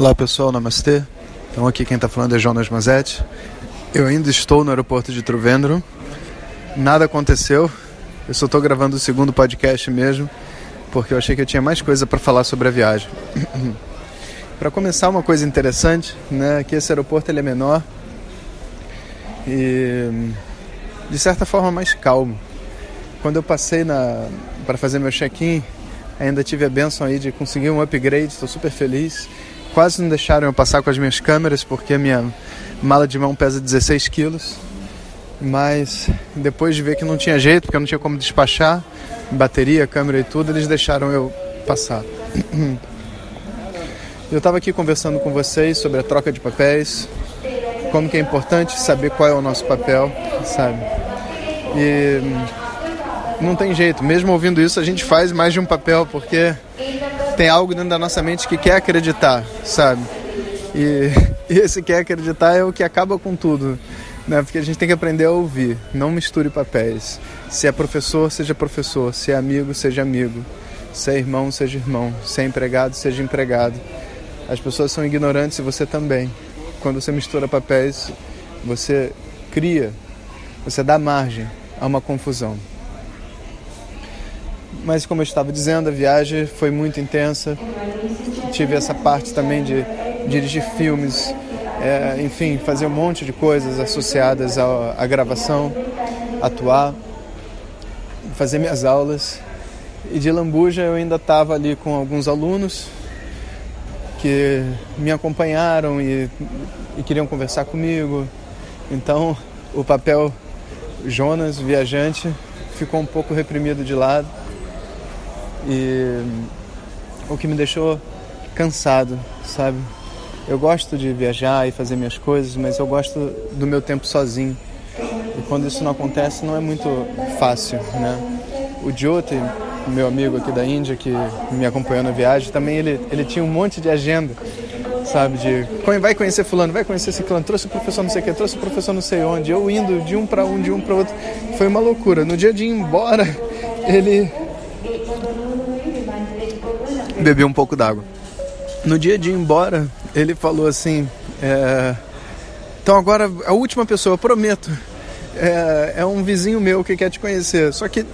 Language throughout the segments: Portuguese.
Olá pessoal, namastê. Então aqui quem está falando é Jonas Mazetti. Eu ainda estou no aeroporto de Truvendro. Nada aconteceu. Eu só estou gravando o segundo podcast mesmo, porque eu achei que eu tinha mais coisa para falar sobre a viagem. para começar, uma coisa interessante, né? Que esse aeroporto ele é menor e de certa forma mais calmo. Quando eu passei para fazer meu check-in, ainda tive a benção aí de conseguir um upgrade. Estou super feliz quase não deixaram eu passar com as minhas câmeras porque a minha mala de mão pesa 16 quilos. Mas depois de ver que não tinha jeito, porque eu não tinha como despachar, bateria, câmera e tudo, eles deixaram eu passar. Eu estava aqui conversando com vocês sobre a troca de papéis, como que é importante saber qual é o nosso papel, sabe? E não tem jeito, mesmo ouvindo isso, a gente faz mais de um papel, porque tem algo dentro da nossa mente que quer acreditar, sabe? E, e esse quer acreditar é o que acaba com tudo, né? Porque a gente tem que aprender a ouvir, não misture papéis. Se é professor, seja professor. Se é amigo, seja amigo. Se é irmão, seja irmão. Se é empregado, seja empregado. As pessoas são ignorantes e você também. Quando você mistura papéis, você cria, você dá margem a uma confusão. Mas como eu estava dizendo, a viagem foi muito intensa. Tive essa parte também de dirigir filmes, é, enfim, fazer um monte de coisas associadas à, à gravação, atuar, fazer minhas aulas. E de Lambuja eu ainda estava ali com alguns alunos que me acompanharam e, e queriam conversar comigo. Então o papel Jonas, viajante, ficou um pouco reprimido de lado e o que me deixou cansado, sabe? Eu gosto de viajar e fazer minhas coisas, mas eu gosto do meu tempo sozinho. E quando isso não acontece, não é muito fácil, né? O Jyoti, meu amigo aqui da Índia, que me acompanhou na viagem, também ele, ele tinha um monte de agenda, sabe? De vai conhecer fulano, vai conhecer ciclano, trouxe o professor não sei o que, trouxe o professor não sei onde, eu indo de um para um, de um para outro. Foi uma loucura. No dia de ir embora, ele bebi um pouco d'água. No dia de ir embora, ele falou assim: é, Então agora a última pessoa, prometo, é, é, um vizinho meu que quer te conhecer. Só que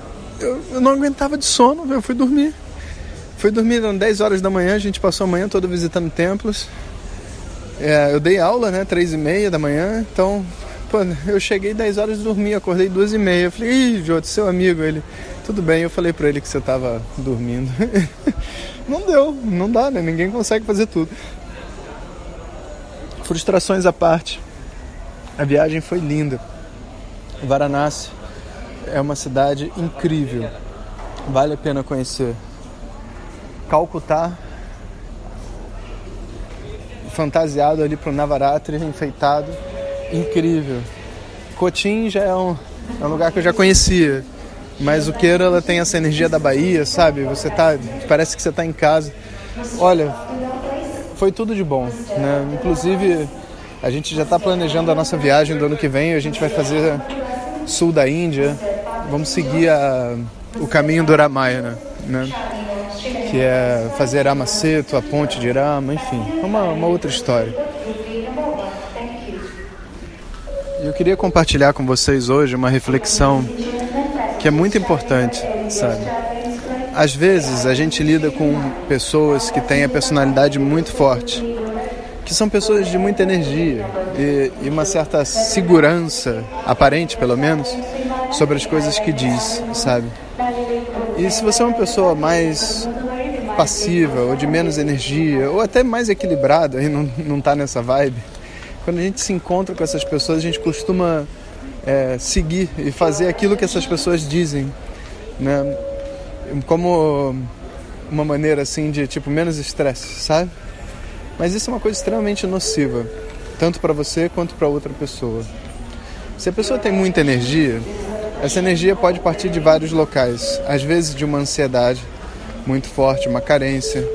eu, eu não aguentava de sono, eu fui dormir. Fui dormir às 10 horas da manhã, a gente passou a manhã toda visitando templos. É, eu dei aula, né, 3 e meia da manhã, então pô, eu cheguei 10 horas dormi, acordei 2 e meia. Eu falei, ih, Jota, seu amigo, ele, tudo bem, eu falei pra ele que você tava dormindo. não deu, não dá, né? Ninguém consegue fazer tudo. Frustrações à parte, a viagem foi linda. Varanasi é uma cidade incrível, vale a pena conhecer. Calcutá, fantasiado ali pro Navaratri, enfeitado, incrível. Cotim já é um, é um lugar que eu já conhecia mas o Queiro ela tem essa energia da Bahia, sabe? Você tá, parece que você está em casa. Olha, foi tudo de bom, né? Inclusive a gente já está planejando a nossa viagem do ano que vem. A gente vai fazer sul da Índia. Vamos seguir a, o caminho do Ramayana, né? Que é fazer Ramaceto, a ponte de Rama, enfim, uma, uma outra história. Eu queria compartilhar com vocês hoje uma reflexão que é muito importante, sabe? Às vezes a gente lida com pessoas que têm a personalidade muito forte, que são pessoas de muita energia e, e uma certa segurança, aparente pelo menos, sobre as coisas que diz, sabe? E se você é uma pessoa mais passiva ou de menos energia ou até mais equilibrada e não, não tá nessa vibe, quando a gente se encontra com essas pessoas, a gente costuma é, seguir e fazer aquilo que essas pessoas dizem, né? Como uma maneira assim de tipo menos estresse, sabe? Mas isso é uma coisa extremamente nociva, tanto para você quanto para outra pessoa. Se a pessoa tem muita energia, essa energia pode partir de vários locais, às vezes de uma ansiedade muito forte, uma carência.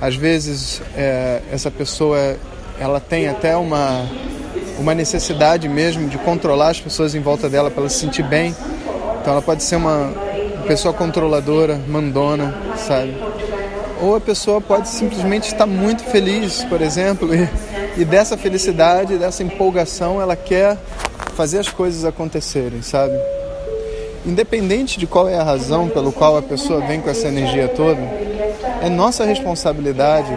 Às vezes é, essa pessoa ela tem até uma uma necessidade mesmo de controlar as pessoas em volta dela para ela se sentir bem. Então ela pode ser uma pessoa controladora, mandona, sabe? Ou a pessoa pode simplesmente estar muito feliz, por exemplo, e, e dessa felicidade, dessa empolgação, ela quer fazer as coisas acontecerem, sabe? Independente de qual é a razão pelo qual a pessoa vem com essa energia toda, é nossa responsabilidade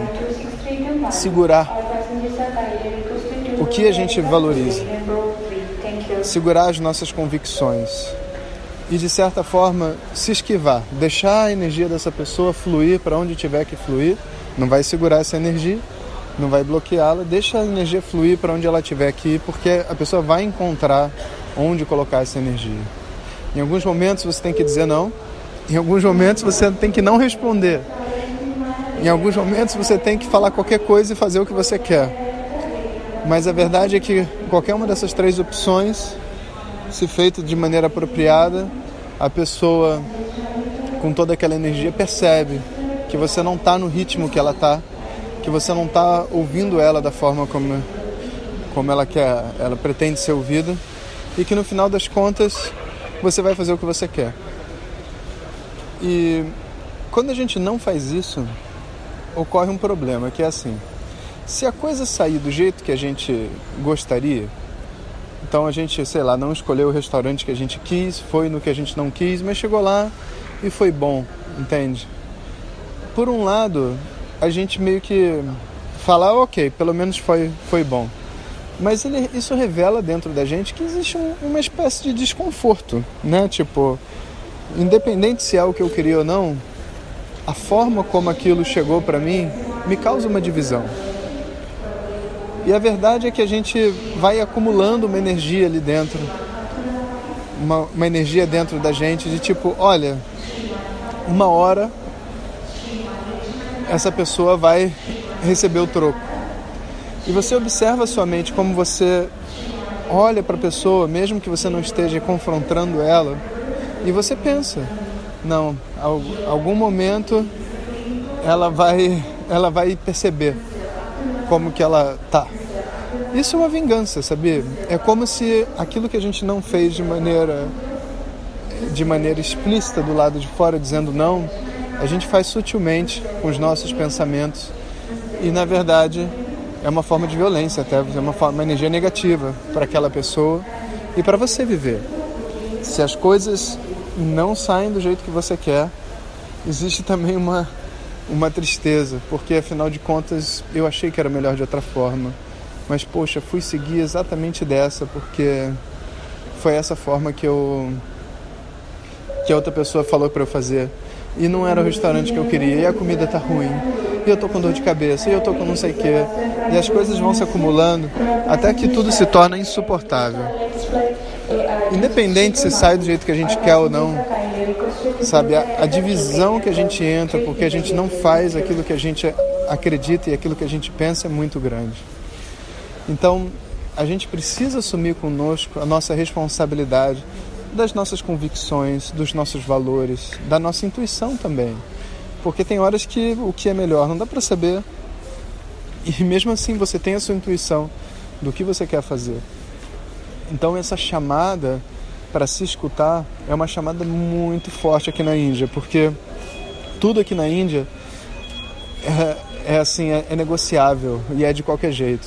segurar que a gente valoriza, segurar as nossas convicções e de certa forma se esquivar, deixar a energia dessa pessoa fluir para onde tiver que fluir, não vai segurar essa energia, não vai bloqueá-la, deixa a energia fluir para onde ela tiver que ir, porque a pessoa vai encontrar onde colocar essa energia. Em alguns momentos você tem que dizer não, em alguns momentos você tem que não responder. Em alguns momentos você tem que falar qualquer coisa e fazer o que você quer. Mas a verdade é que qualquer uma dessas três opções se feito de maneira apropriada, a pessoa com toda aquela energia percebe que você não está no ritmo que ela está, que você não está ouvindo ela da forma como, como ela quer, ela pretende ser ouvida, e que no final das contas você vai fazer o que você quer. E quando a gente não faz isso, ocorre um problema, que é assim: se a coisa sair do jeito que a gente gostaria, então a gente, sei lá, não escolheu o restaurante que a gente quis, foi no que a gente não quis, mas chegou lá e foi bom, entende? Por um lado, a gente meio que fala, ok, pelo menos foi, foi bom. Mas ele, isso revela dentro da gente que existe um, uma espécie de desconforto, né? Tipo, independente se é o que eu queria ou não, a forma como aquilo chegou para mim me causa uma divisão. E a verdade é que a gente vai acumulando uma energia ali dentro, uma, uma energia dentro da gente de tipo, olha, uma hora essa pessoa vai receber o troco. E você observa sua mente como você olha para a pessoa, mesmo que você não esteja confrontando ela, e você pensa, não, algum momento ela vai, ela vai perceber como que ela tá. Isso é uma vingança, sabia? É como se aquilo que a gente não fez de maneira de maneira explícita do lado de fora dizendo não, a gente faz sutilmente com os nossos pensamentos e na verdade é uma forma de violência até, é uma, forma, uma energia negativa para aquela pessoa e para você viver. Se as coisas não saem do jeito que você quer, existe também uma uma tristeza, porque afinal de contas eu achei que era melhor de outra forma. Mas poxa, fui seguir exatamente dessa porque foi essa forma que eu que a outra pessoa falou para eu fazer. E não era o restaurante que eu queria, e a comida tá ruim. E eu tô com dor de cabeça, e eu tô com não sei o quê. E as coisas vão se acumulando até que tudo se torna insuportável. Independente se sai do jeito que a gente quer ou não, sabe? A, a, divisão que a gente entra porque a gente não faz aquilo que a gente acredita e aquilo que a gente pensa é muito grande. Então, a gente precisa assumir conosco a nossa responsabilidade das nossas convicções, dos nossos valores, da nossa intuição também. Porque tem horas que o que é melhor não dá para saber. E mesmo assim você tem a sua intuição do que você quer fazer. Então essa chamada para se escutar é uma chamada muito forte aqui na Índia, porque tudo aqui na Índia é, é assim, é, é, negociável e é de qualquer jeito.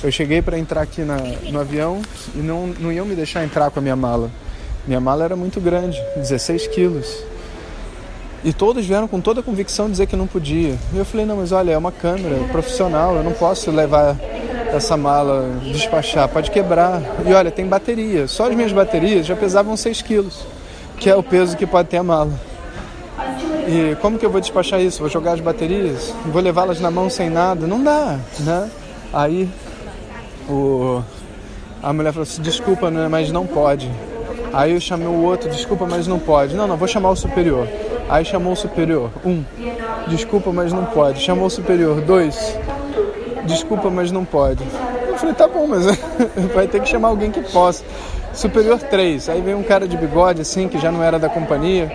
Eu cheguei para entrar aqui na, no avião e não, não iam me deixar entrar com a minha mala. Minha mala era muito grande, 16 quilos. E todos vieram com toda a convicção dizer que não podia. E eu falei, não, mas olha, é uma câmera profissional, eu não posso levar essa mala, despachar, pode quebrar. E olha, tem bateria. Só as minhas baterias já pesavam 6 quilos, que é o peso que pode ter a mala. E como que eu vou despachar isso? Vou jogar as baterias? Vou levá-las na mão sem nada? Não dá, né? Aí o... a mulher falou assim, desculpa, né, mas não pode. Aí eu chamei o outro, desculpa, mas não pode. Não, não, vou chamar o superior. Aí chamou o superior, um. Desculpa, mas não pode. Chamou o superior, dois desculpa, mas não pode. Eu falei, tá bom, mas vai ter que chamar alguém que possa. Superior 3. Aí veio um cara de bigode, assim, que já não era da companhia.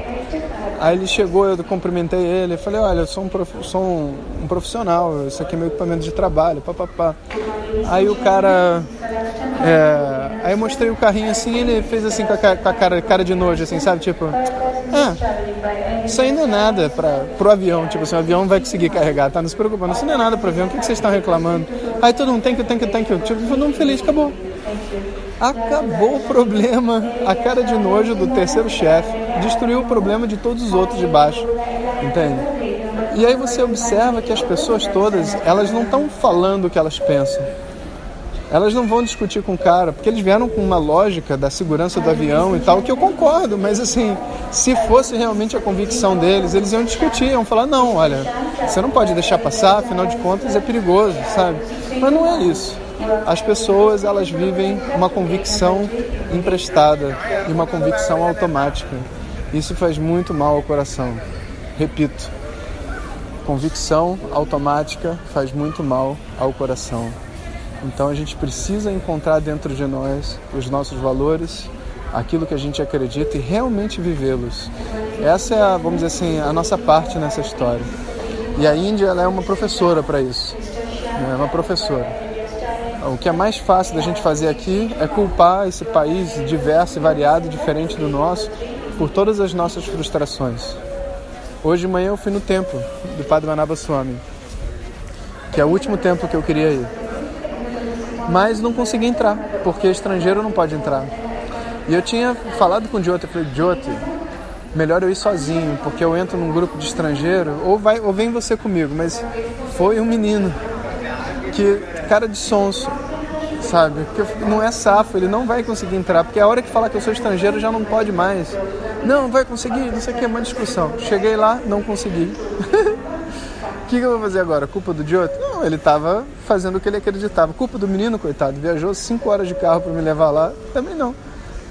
Aí ele chegou, eu cumprimentei ele, falei, olha, eu sou um, prof... sou um, um profissional, isso aqui é meu equipamento de trabalho, papapá. Aí o cara, é... Aí eu mostrei o carrinho assim, ele fez assim com a, com a cara, cara de nojo, assim, sabe? Tipo, ah, isso aí não é nada para pro avião. Tipo assim, o avião vai conseguir carregar, tá? Não se preocupando, isso não é nada pro avião, o que, que vocês estão reclamando? Aí todo mundo tem que, tem que, tem que. Tipo, todo mundo feliz, acabou. Acabou o problema. A cara de nojo do terceiro chefe destruiu o problema de todos os outros de baixo. Entende? E aí você observa que as pessoas todas, elas não estão falando o que elas pensam elas não vão discutir com o cara, porque eles vieram com uma lógica da segurança do avião e tal, que eu concordo, mas assim, se fosse realmente a convicção deles, eles iam discutir, iam falar, não, olha, você não pode deixar passar, afinal de contas é perigoso, sabe? Mas não é isso. As pessoas, elas vivem uma convicção emprestada e uma convicção automática. Isso faz muito mal ao coração. Repito, convicção automática faz muito mal ao coração. Então a gente precisa encontrar dentro de nós os nossos valores, aquilo que a gente acredita e realmente vivê-los. Essa é, a, vamos dizer assim, a nossa parte nessa história. E a Índia ela é uma professora para isso. É uma professora. O que é mais fácil da gente fazer aqui é culpar esse país diverso e variado, diferente do nosso, por todas as nossas frustrações. Hoje de manhã eu fui no templo do Padre Manaba Swami, que é o último templo que eu queria ir mas não consegui entrar, porque estrangeiro não pode entrar. E eu tinha falado com o Jyoti, eu falei, Jyoti, melhor eu ir sozinho, porque eu entro num grupo de estrangeiro, ou, vai, ou vem você comigo. Mas foi um menino que, cara de sonso, sabe? Que não é safo, ele não vai conseguir entrar, porque a hora que falar que eu sou estrangeiro já não pode mais. Não, vai conseguir, não sei o que, é uma discussão. Cheguei lá, não consegui. Que, que, eu vou fazer agora? Culpa do Jyoto? Não, ele estava fazendo o que ele acreditava. Culpa do menino, coitado, viajou cinco horas de carro para me levar lá. Também não.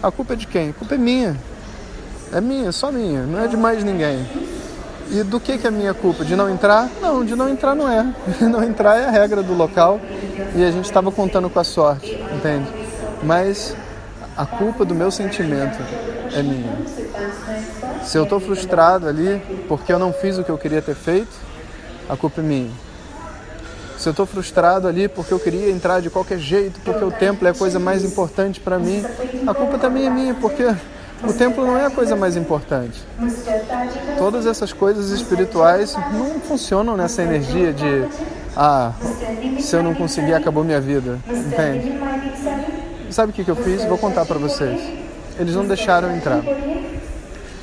A culpa é de quem? A culpa é minha. É minha, só minha, não é de mais ninguém. E do que, que é minha culpa? De não entrar? Não, de não entrar não é. não entrar é a regra do local e a gente estava contando com a sorte, entende? Mas a culpa do meu sentimento é minha. Se eu estou frustrado ali porque eu não fiz o que eu queria ter feito, a culpa é minha. Se eu estou frustrado ali porque eu queria entrar de qualquer jeito, porque o templo é a coisa mais importante para mim, a culpa também é minha, porque o templo não é a coisa mais importante. Todas essas coisas espirituais não funcionam nessa energia de ah, se eu não conseguir acabou minha vida, entende? Sabe o que, que eu fiz? Vou contar para vocês. Eles não deixaram entrar.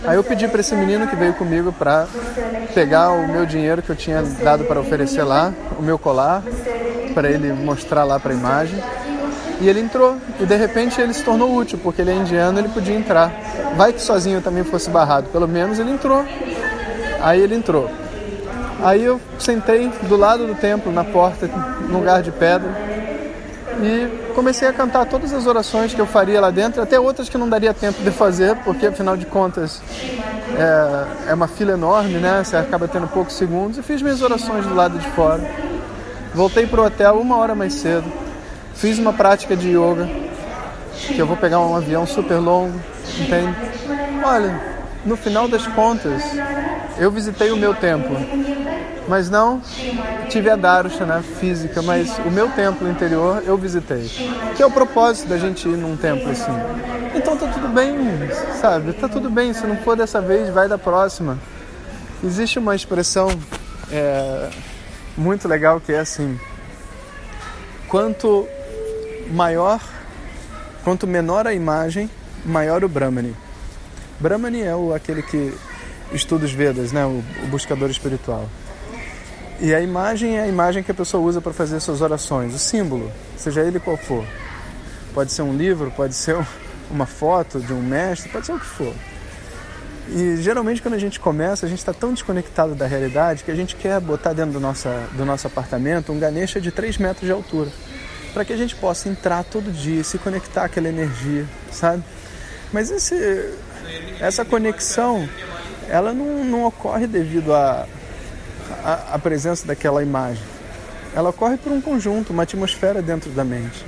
Aí eu pedi para esse menino que veio comigo para pegar o meu dinheiro que eu tinha dado para oferecer lá, o meu colar, para ele mostrar lá para a imagem. E ele entrou. E de repente ele se tornou útil, porque ele é indiano, ele podia entrar. Vai que sozinho também fosse barrado, pelo menos ele entrou. Aí ele entrou. Aí eu sentei do lado do templo, na porta, num lugar de pedra e comecei a cantar todas as orações que eu faria lá dentro, até outras que não daria tempo de fazer, porque afinal de contas é, é uma fila enorme, né? Você acaba tendo poucos segundos. E fiz minhas orações do lado de fora. Voltei para o hotel uma hora mais cedo. Fiz uma prática de yoga, que eu vou pegar um avião super longo, entende? Olha, no final das contas, eu visitei o meu templo mas não tive a Darshana física, mas o meu templo interior eu visitei. Que é o propósito da gente ir num templo assim. Então tá tudo bem, sabe? Tá tudo bem, se não for dessa vez, vai da próxima. Existe uma expressão é, muito legal que é assim: quanto maior, quanto menor a imagem, maior o Brahmani. Brahmani é o, aquele que estuda os Vedas, né? o, o buscador espiritual. E a imagem é a imagem que a pessoa usa para fazer suas orações, o símbolo, seja ele qual for. Pode ser um livro, pode ser uma foto de um mestre, pode ser o que for. E geralmente quando a gente começa, a gente está tão desconectado da realidade que a gente quer botar dentro do, nossa, do nosso apartamento um Ganesha de 3 metros de altura. Para que a gente possa entrar todo dia, se conectar àquela energia, sabe? Mas esse, essa conexão, ela não, não ocorre devido a a, a presença daquela imagem. Ela ocorre por um conjunto, uma atmosfera dentro da mente.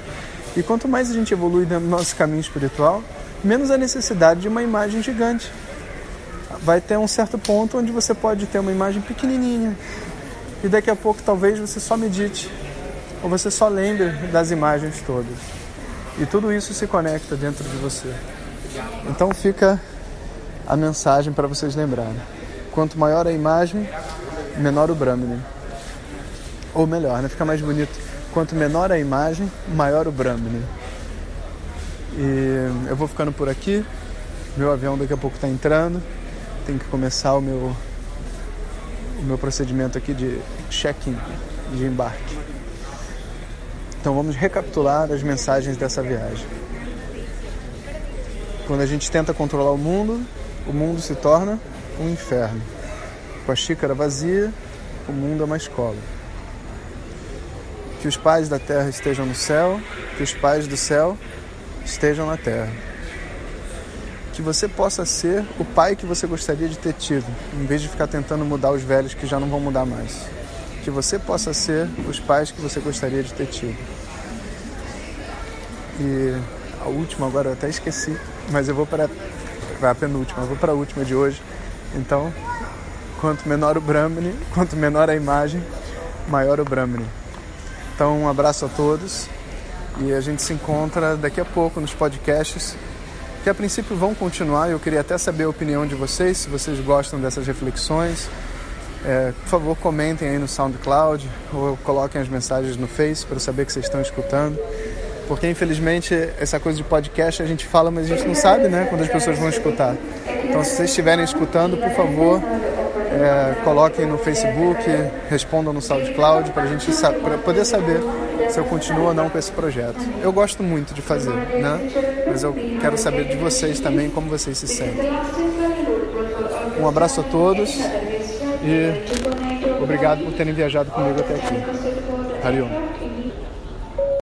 E quanto mais a gente evolui do nosso caminho espiritual, menos a necessidade de uma imagem gigante. Vai ter um certo ponto onde você pode ter uma imagem pequenininha e daqui a pouco talvez você só medite ou você só lembre das imagens todas. E tudo isso se conecta dentro de você. Então fica a mensagem para vocês lembrarem. Quanto maior a imagem, menor o Brahmini. Ou melhor, né? fica mais bonito. Quanto menor a imagem, maior o Brahmini. E eu vou ficando por aqui. Meu avião daqui a pouco está entrando. Tem que começar o meu, o meu procedimento aqui de check-in, de embarque. Então vamos recapitular as mensagens dessa viagem. Quando a gente tenta controlar o mundo, o mundo se torna um inferno. Com a xícara vazia, o mundo é uma escola. Que os pais da terra estejam no céu, que os pais do céu estejam na terra. Que você possa ser o pai que você gostaria de ter tido, em vez de ficar tentando mudar os velhos que já não vão mudar mais. Que você possa ser os pais que você gostaria de ter tido. E a última agora eu até esqueci, mas eu vou para a penúltima, eu vou para a última de hoje. Então, quanto menor o Brahmani, quanto menor a imagem, maior o Brahmani. Então, um abraço a todos e a gente se encontra daqui a pouco nos podcasts que a princípio vão continuar. Eu queria até saber a opinião de vocês, se vocês gostam dessas reflexões. É, por favor, comentem aí no SoundCloud ou coloquem as mensagens no Face para eu saber que vocês estão escutando. Porque infelizmente essa coisa de podcast a gente fala, mas a gente não sabe né, quando as pessoas vão escutar. Então, se vocês estiverem escutando, por favor, é, coloquem no Facebook, respondam no SoundCloud para a gente pra poder saber se eu continuo ou não com esse projeto. Eu gosto muito de fazer, né? Mas eu quero saber de vocês também como vocês se sentem. Um abraço a todos e obrigado por terem viajado comigo até aqui. Hariom.